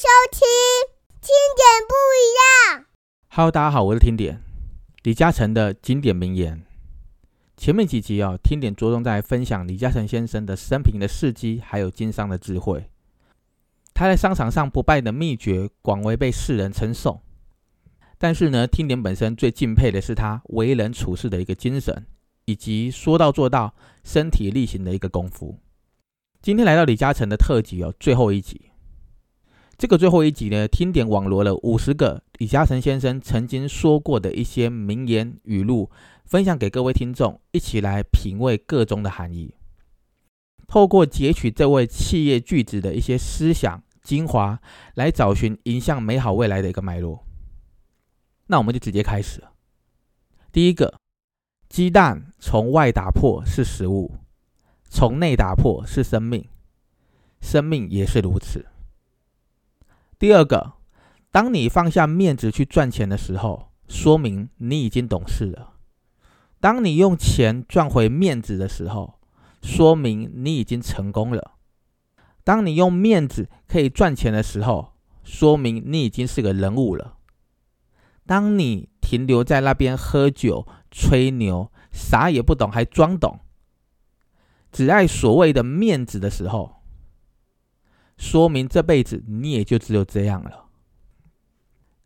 收听经典不一样。Hello，大家好，我是听点李嘉诚的经典名言。前面几集啊，听点着重在分享李嘉诚先生的生平的事迹，还有经商的智慧。他在商场上不败的秘诀，广为被世人称颂。但是呢，听点本身最敬佩的是他为人处事的一个精神，以及说到做到、身体力行的一个功夫。今天来到李嘉诚的特辑哦，最后一集。这个最后一集呢，听点网罗了五十个李嘉诚先生曾经说过的一些名言语录，分享给各位听众，一起来品味各中的含义。透过截取这位企业巨子的一些思想精华，来找寻迎向美好未来的一个脉络。那我们就直接开始。第一个，鸡蛋从外打破是食物，从内打破是生命，生命也是如此。第二个，当你放下面子去赚钱的时候，说明你已经懂事了；当你用钱赚回面子的时候，说明你已经成功了；当你用面子可以赚钱的时候，说明你已经是个人物了；当你停留在那边喝酒吹牛，啥也不懂还装懂，只爱所谓的面子的时候。说明这辈子你也就只有这样了。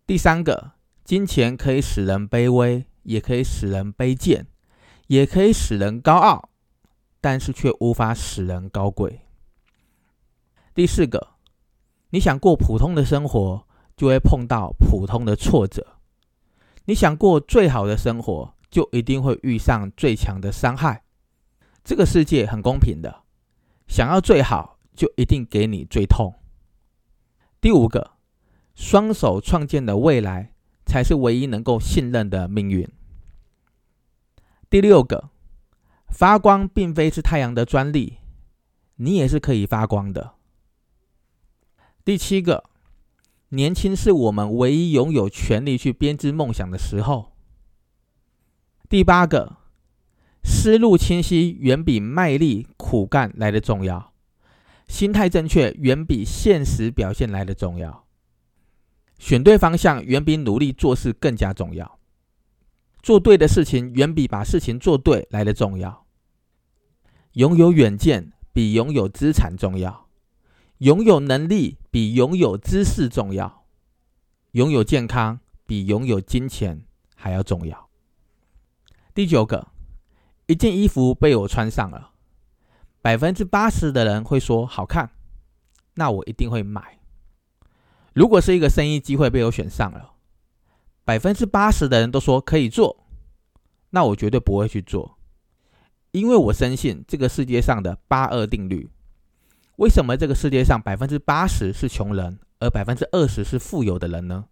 第三个，金钱可以使人卑微，也可以使人卑贱，也可以使人高傲，但是却无法使人高贵。第四个，你想过普通的生活，就会碰到普通的挫折；你想过最好的生活，就一定会遇上最强的伤害。这个世界很公平的，想要最好。就一定给你最痛。第五个，双手创建的未来才是唯一能够信任的命运。第六个，发光并非是太阳的专利，你也是可以发光的。第七个，年轻是我们唯一拥有权利去编织梦想的时候。第八个，思路清晰远比卖力苦干来的重要。心态正确远比现实表现来的重要，选对方向远比努力做事更加重要，做对的事情远比把事情做对来的重要，拥有远见比拥有资产重要，拥有能力比拥有知识重要，拥有健康比拥有金钱还要重要。第九个，一件衣服被我穿上了。百分之八十的人会说好看，那我一定会买。如果是一个生意机会被我选上了，百分之八十的人都说可以做，那我绝对不会去做，因为我深信这个世界上的八二定律。为什么这个世界上百分之八十是穷人，而百分之二十是富有的人呢？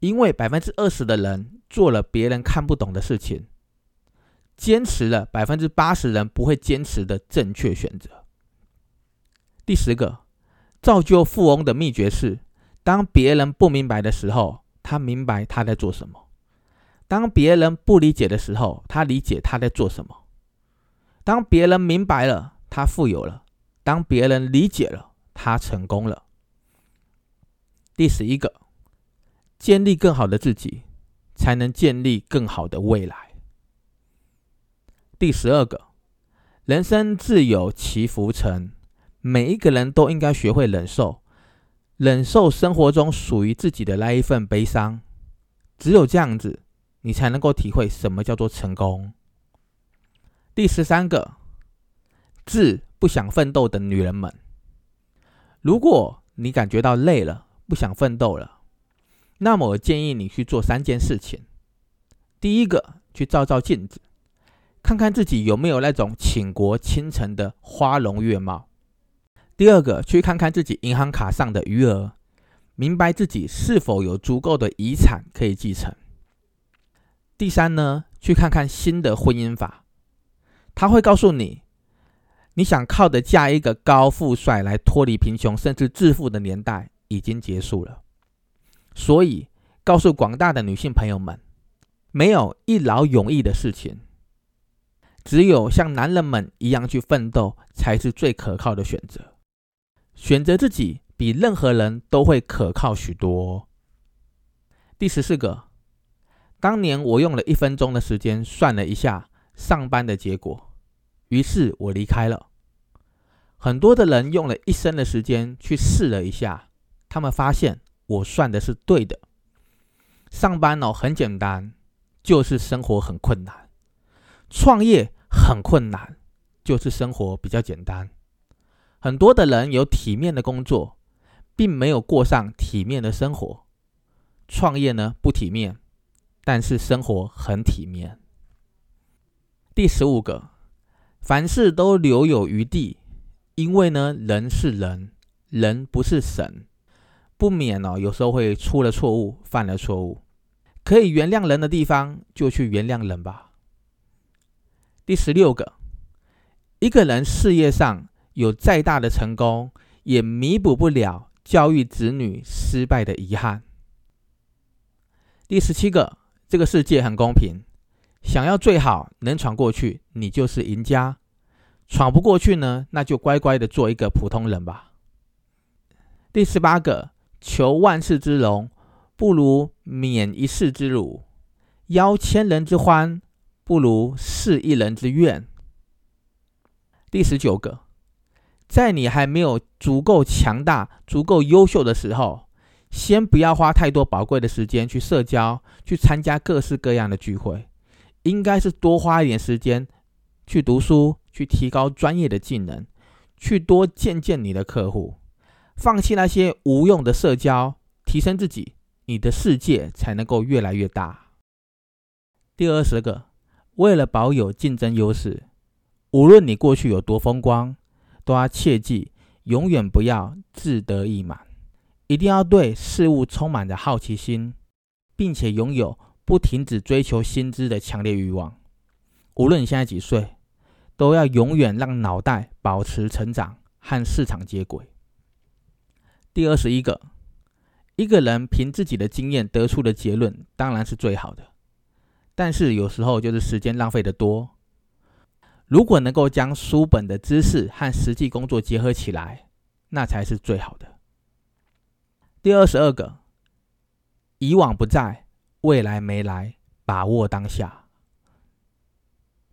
因为百分之二十的人做了别人看不懂的事情。坚持了百分之八十人不会坚持的正确选择。第十个，造就富翁的秘诀是：当别人不明白的时候，他明白他在做什么；当别人不理解的时候，他理解他在做什么；当别人明白了，他富有了；当别人理解了，他成功了。第十一个，建立更好的自己，才能建立更好的未来。第十二个，人生自有其浮沉，每一个人都应该学会忍受，忍受生活中属于自己的那一份悲伤。只有这样子，你才能够体会什么叫做成功。第十三个，自不想奋斗的女人们，如果你感觉到累了，不想奋斗了，那么我建议你去做三件事情。第一个，去照照镜子。看看自己有没有那种倾国倾城的花容月貌。第二个，去看看自己银行卡上的余额，明白自己是否有足够的遗产可以继承。第三呢，去看看新的婚姻法，他会告诉你，你想靠的嫁一个高富帅来脱离贫穷甚至致富的年代已经结束了。所以，告诉广大的女性朋友们，没有一劳永逸的事情。只有像男人们一样去奋斗，才是最可靠的选择。选择自己比任何人都会可靠许多。第十四个，当年我用了一分钟的时间算了一下上班的结果，于是我离开了。很多的人用了一生的时间去试了一下，他们发现我算的是对的。上班哦很简单，就是生活很困难；创业很困难，就是生活比较简单。很多的人有体面的工作，并没有过上体面的生活。创业呢不体面，但是生活很体面。第十五个，凡事都留有余地。因为呢，人是人，人不是神，不免哦，有时候会出了错误，犯了错误，可以原谅人的地方就去原谅人吧。第十六个，一个人事业上有再大的成功，也弥补不了教育子女失败的遗憾。第十七个，这个世界很公平，想要最好能闯过去，你就是赢家。闯不过去呢，那就乖乖的做一个普通人吧。第十八个，求万世之荣，不如免一世之辱；邀千人之欢，不如释一人之怨。第十九个，在你还没有足够强大、足够优秀的时候，先不要花太多宝贵的时间去社交、去参加各式各样的聚会，应该是多花一点时间去读书。去提高专业的技能，去多见见你的客户，放弃那些无用的社交，提升自己，你的世界才能够越来越大。第二十个，为了保有竞争优势，无论你过去有多风光，都要切记，永远不要自得意满，一定要对事物充满着好奇心，并且拥有不停止追求新知的强烈欲望。无论你现在几岁。都要永远让脑袋保持成长和市场接轨。第二十一个，一个人凭自己的经验得出的结论当然是最好的，但是有时候就是时间浪费的多。如果能够将书本的知识和实际工作结合起来，那才是最好的。第二十二个，以往不在，未来没来，把握当下。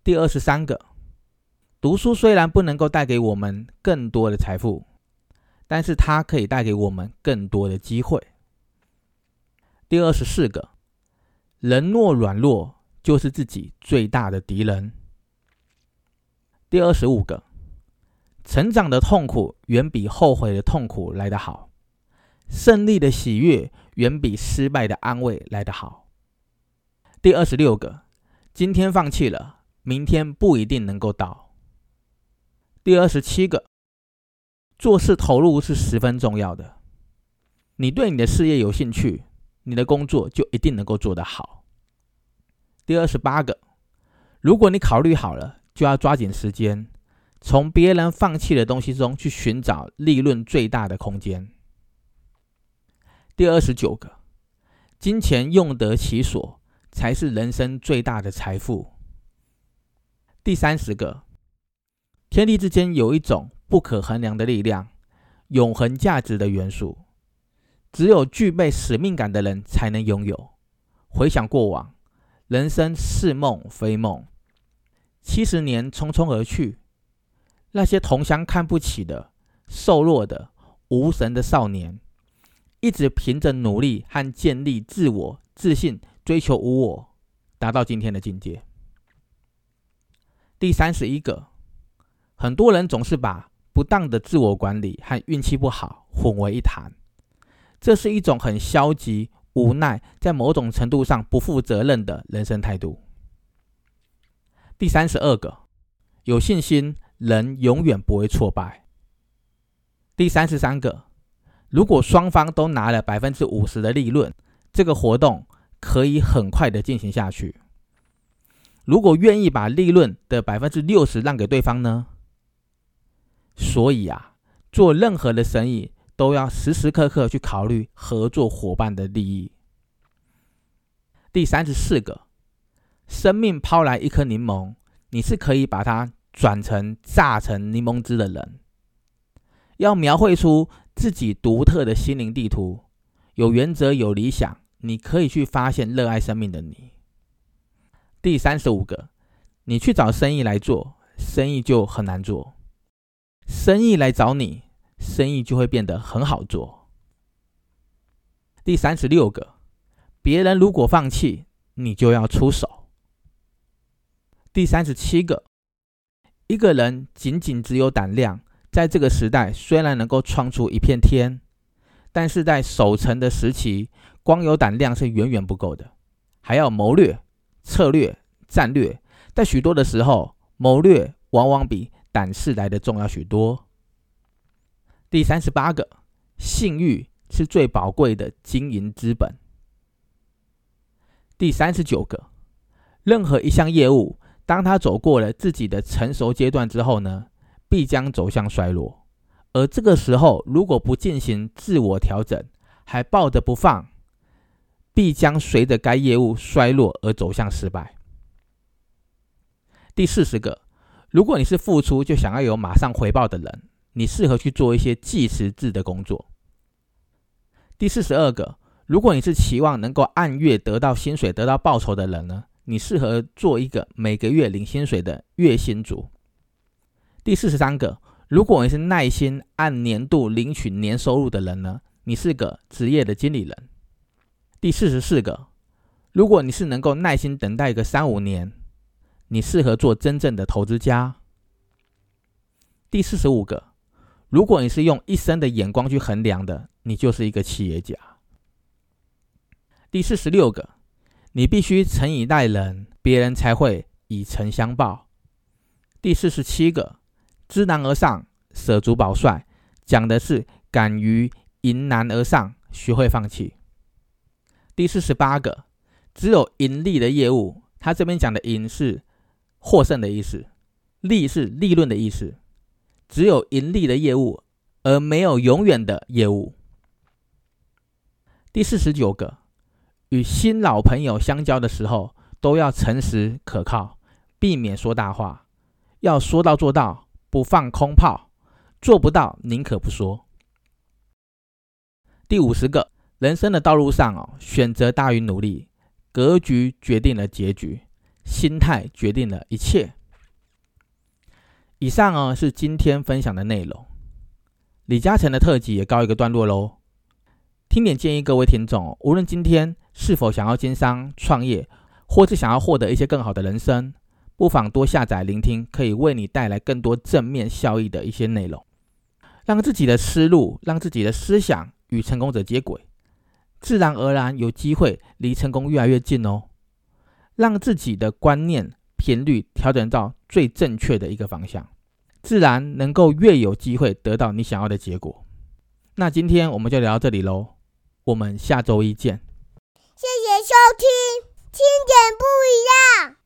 第二十三个。读书虽然不能够带给我们更多的财富，但是它可以带给我们更多的机会。第二十四个，人若软弱，就是自己最大的敌人。第二十五个，成长的痛苦远比后悔的痛苦来得好，胜利的喜悦远比失败的安慰来得好。第二十六个，今天放弃了，明天不一定能够到。第二十七个，做事投入是十分重要的。你对你的事业有兴趣，你的工作就一定能够做得好。第二十八个，如果你考虑好了，就要抓紧时间，从别人放弃的东西中去寻找利润最大的空间。第二十九个，金钱用得其所，才是人生最大的财富。第三十个。天地之间有一种不可衡量的力量，永恒价值的元素，只有具备使命感的人才能拥有。回想过往，人生是梦非梦，七十年匆匆而去，那些同乡看不起的、瘦弱的、无神的少年，一直凭着努力和建立自我自信，追求无我，达到今天的境界。第三十一个。很多人总是把不当的自我管理和运气不好混为一谈，这是一种很消极、无奈，在某种程度上不负责任的人生态度。第三十二个，有信心，人永远不会挫败。第三十三个，如果双方都拿了百分之五十的利润，这个活动可以很快的进行下去。如果愿意把利润的百分之六十让给对方呢？所以啊，做任何的生意都要时时刻刻去考虑合作伙伴的利益。第三十四个，生命抛来一颗柠檬，你是可以把它转成榨成柠檬汁的人。要描绘出自己独特的心灵地图，有原则、有理想，你可以去发现热爱生命的你。第三十五个，你去找生意来做，生意就很难做；生意来找你，生意就会变得很好做。第三十六个，别人如果放弃，你就要出手。第三十七个，一个人仅仅只有胆量，在这个时代虽然能够创出一片天，但是在守城的时期，光有胆量是远远不够的，还要谋略、策略、战略。在许多的时候，谋略往往比胆识来的重要许多。第三十八个，信誉是最宝贵的经营资本。第三十九个，任何一项业务，当他走过了自己的成熟阶段之后呢，必将走向衰落。而这个时候，如果不进行自我调整，还抱着不放，必将随着该业务衰落而走向失败。第四十个，如果你是付出就想要有马上回报的人，你适合去做一些计时制的工作。第四十二个。如果你是期望能够按月得到薪水、得到报酬的人呢？你适合做一个每个月领薪水的月薪族。第四十三个，如果你是耐心按年度领取年收入的人呢？你是个职业的经理人。第四十四个，如果你是能够耐心等待个三五年，你适合做真正的投资家。第四十五个，如果你是用一生的眼光去衡量的，你就是一个企业家。第四十六个，你必须诚以待人，别人才会以诚相报。第四十七个，知难而上，舍足保帅，讲的是敢于迎难而上，学会放弃。第四十八个，只有盈利的业务，他这边讲的盈是获胜的意思，利是利润的意思，只有盈利的业务，而没有永远的业务。第四十九个。与新老朋友相交的时候，都要诚实可靠，避免说大话，要说到做到，不放空炮，做不到宁可不说。第五十个，人生的道路上哦，选择大于努力，格局决定了结局，心态决定了一切。以上哦是今天分享的内容，李嘉诚的特辑也告一个段落喽。听点建议，各位听众，无论今天。是否想要经商创业，或是想要获得一些更好的人生，不妨多下载聆听，可以为你带来更多正面效益的一些内容，让自己的思路，让自己的思想与成功者接轨，自然而然有机会离成功越来越近哦。让自己的观念频率调整到最正确的一个方向，自然能够越有机会得到你想要的结果。那今天我们就聊到这里喽，我们下周一见。谢谢收听，听点不一样。